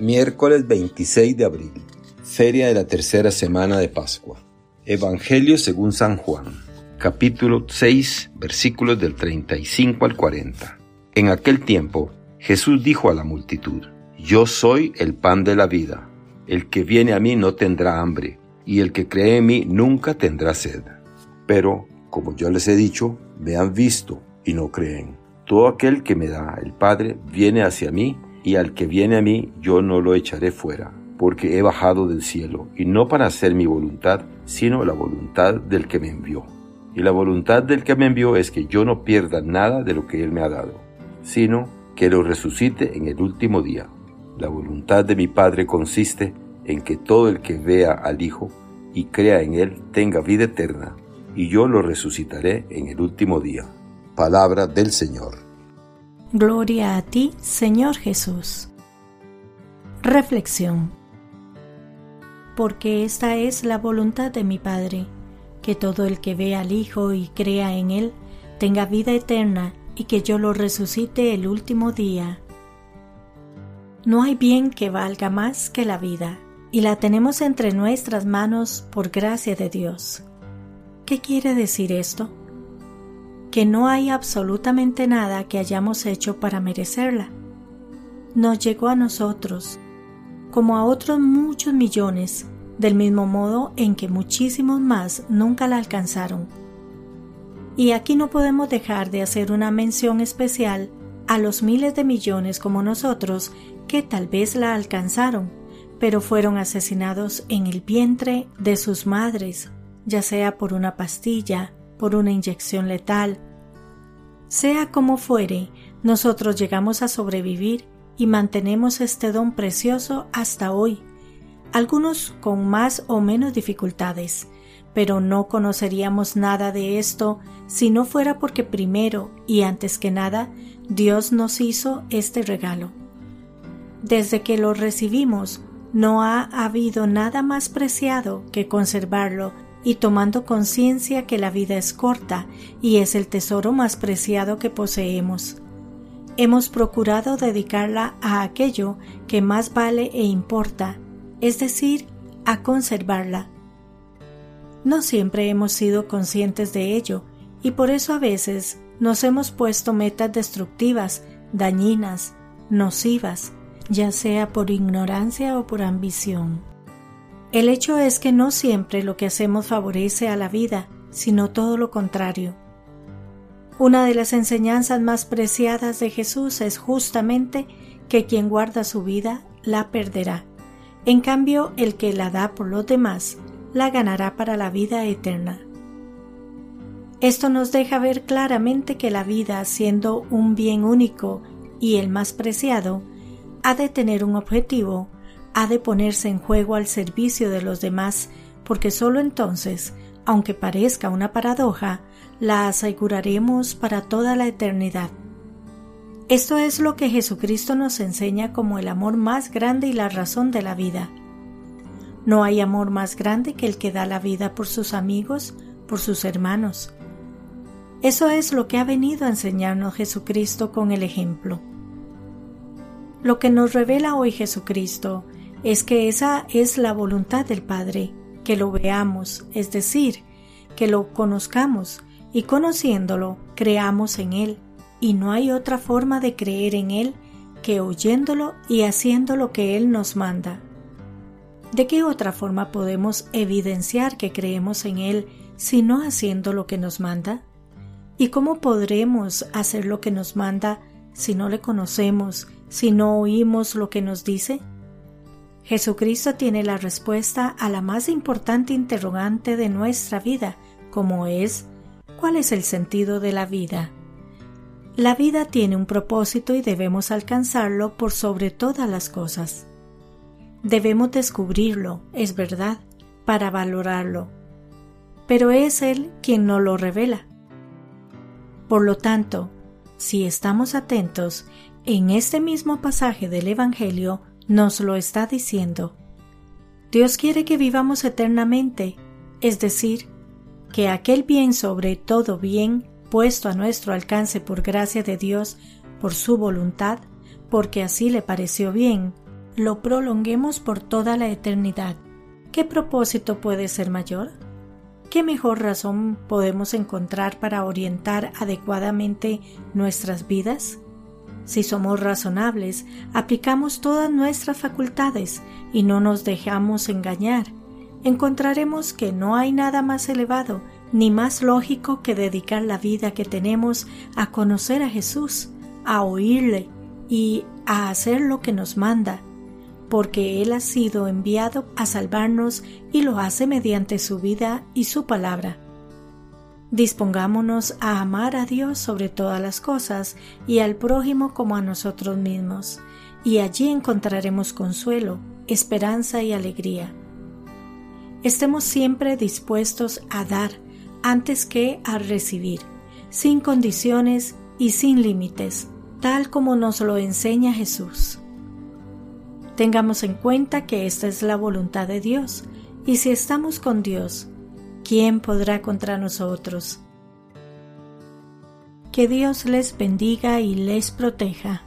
Miércoles 26 de abril, Feria de la tercera semana de Pascua. Evangelio según San Juan, capítulo 6, versículos del 35 al 40. En aquel tiempo, Jesús dijo a la multitud, Yo soy el pan de la vida. El que viene a mí no tendrá hambre, y el que cree en mí nunca tendrá sed. Pero, como yo les he dicho, me han visto y no creen. Todo aquel que me da el Padre viene hacia mí, y al que viene a mí yo no lo echaré fuera, porque he bajado del cielo, y no para hacer mi voluntad, sino la voluntad del que me envió. Y la voluntad del que me envió es que yo no pierda nada de lo que él me ha dado, sino que lo resucite en el último día. La voluntad de mi Padre consiste en que todo el que vea al Hijo y crea en él tenga vida eterna, y yo lo resucitaré en el último día. Palabra del Señor. Gloria a ti, Señor Jesús. Reflexión. Porque esta es la voluntad de mi Padre, que todo el que vea al Hijo y crea en Él tenga vida eterna y que yo lo resucite el último día. No hay bien que valga más que la vida, y la tenemos entre nuestras manos por gracia de Dios. ¿Qué quiere decir esto? Que no hay absolutamente nada que hayamos hecho para merecerla. Nos llegó a nosotros, como a otros muchos millones, del mismo modo en que muchísimos más nunca la alcanzaron. Y aquí no podemos dejar de hacer una mención especial a los miles de millones como nosotros que tal vez la alcanzaron, pero fueron asesinados en el vientre de sus madres, ya sea por una pastilla, por una inyección letal. Sea como fuere, nosotros llegamos a sobrevivir y mantenemos este don precioso hasta hoy, algunos con más o menos dificultades, pero no conoceríamos nada de esto si no fuera porque primero y antes que nada Dios nos hizo este regalo. Desde que lo recibimos, no ha habido nada más preciado que conservarlo y tomando conciencia que la vida es corta y es el tesoro más preciado que poseemos. Hemos procurado dedicarla a aquello que más vale e importa, es decir, a conservarla. No siempre hemos sido conscientes de ello y por eso a veces nos hemos puesto metas destructivas, dañinas, nocivas, ya sea por ignorancia o por ambición. El hecho es que no siempre lo que hacemos favorece a la vida, sino todo lo contrario. Una de las enseñanzas más preciadas de Jesús es justamente que quien guarda su vida la perderá. En cambio, el que la da por los demás la ganará para la vida eterna. Esto nos deja ver claramente que la vida, siendo un bien único y el más preciado, ha de tener un objetivo, ha de ponerse en juego al servicio de los demás, porque sólo entonces, aunque parezca una paradoja, la aseguraremos para toda la eternidad. Esto es lo que Jesucristo nos enseña como el amor más grande y la razón de la vida. No hay amor más grande que el que da la vida por sus amigos, por sus hermanos. Eso es lo que ha venido a enseñarnos Jesucristo con el ejemplo. Lo que nos revela hoy Jesucristo es que esa es la voluntad del Padre, que lo veamos, es decir, que lo conozcamos y conociéndolo creamos en Él, y no hay otra forma de creer en Él que oyéndolo y haciendo lo que Él nos manda. ¿De qué otra forma podemos evidenciar que creemos en Él si no haciendo lo que nos manda? ¿Y cómo podremos hacer lo que nos manda si no le conocemos, si no oímos lo que nos dice? Jesucristo tiene la respuesta a la más importante interrogante de nuestra vida, como es ¿cuál es el sentido de la vida? La vida tiene un propósito y debemos alcanzarlo por sobre todas las cosas. Debemos descubrirlo, es verdad, para valorarlo, pero es Él quien nos lo revela. Por lo tanto, si estamos atentos, en este mismo pasaje del Evangelio nos lo está diciendo. Dios quiere que vivamos eternamente, es decir, que aquel bien sobre todo bien puesto a nuestro alcance por gracia de Dios, por su voluntad, porque así le pareció bien, lo prolonguemos por toda la eternidad. ¿Qué propósito puede ser mayor? ¿Qué mejor razón podemos encontrar para orientar adecuadamente nuestras vidas? Si somos razonables, aplicamos todas nuestras facultades y no nos dejamos engañar, encontraremos que no hay nada más elevado ni más lógico que dedicar la vida que tenemos a conocer a Jesús, a oírle y a hacer lo que nos manda, porque Él ha sido enviado a salvarnos y lo hace mediante su vida y su palabra. Dispongámonos a amar a Dios sobre todas las cosas y al prójimo como a nosotros mismos, y allí encontraremos consuelo, esperanza y alegría. Estemos siempre dispuestos a dar antes que a recibir, sin condiciones y sin límites, tal como nos lo enseña Jesús. Tengamos en cuenta que esta es la voluntad de Dios, y si estamos con Dios, ¿quién podrá contra nosotros? Que Dios les bendiga y les proteja.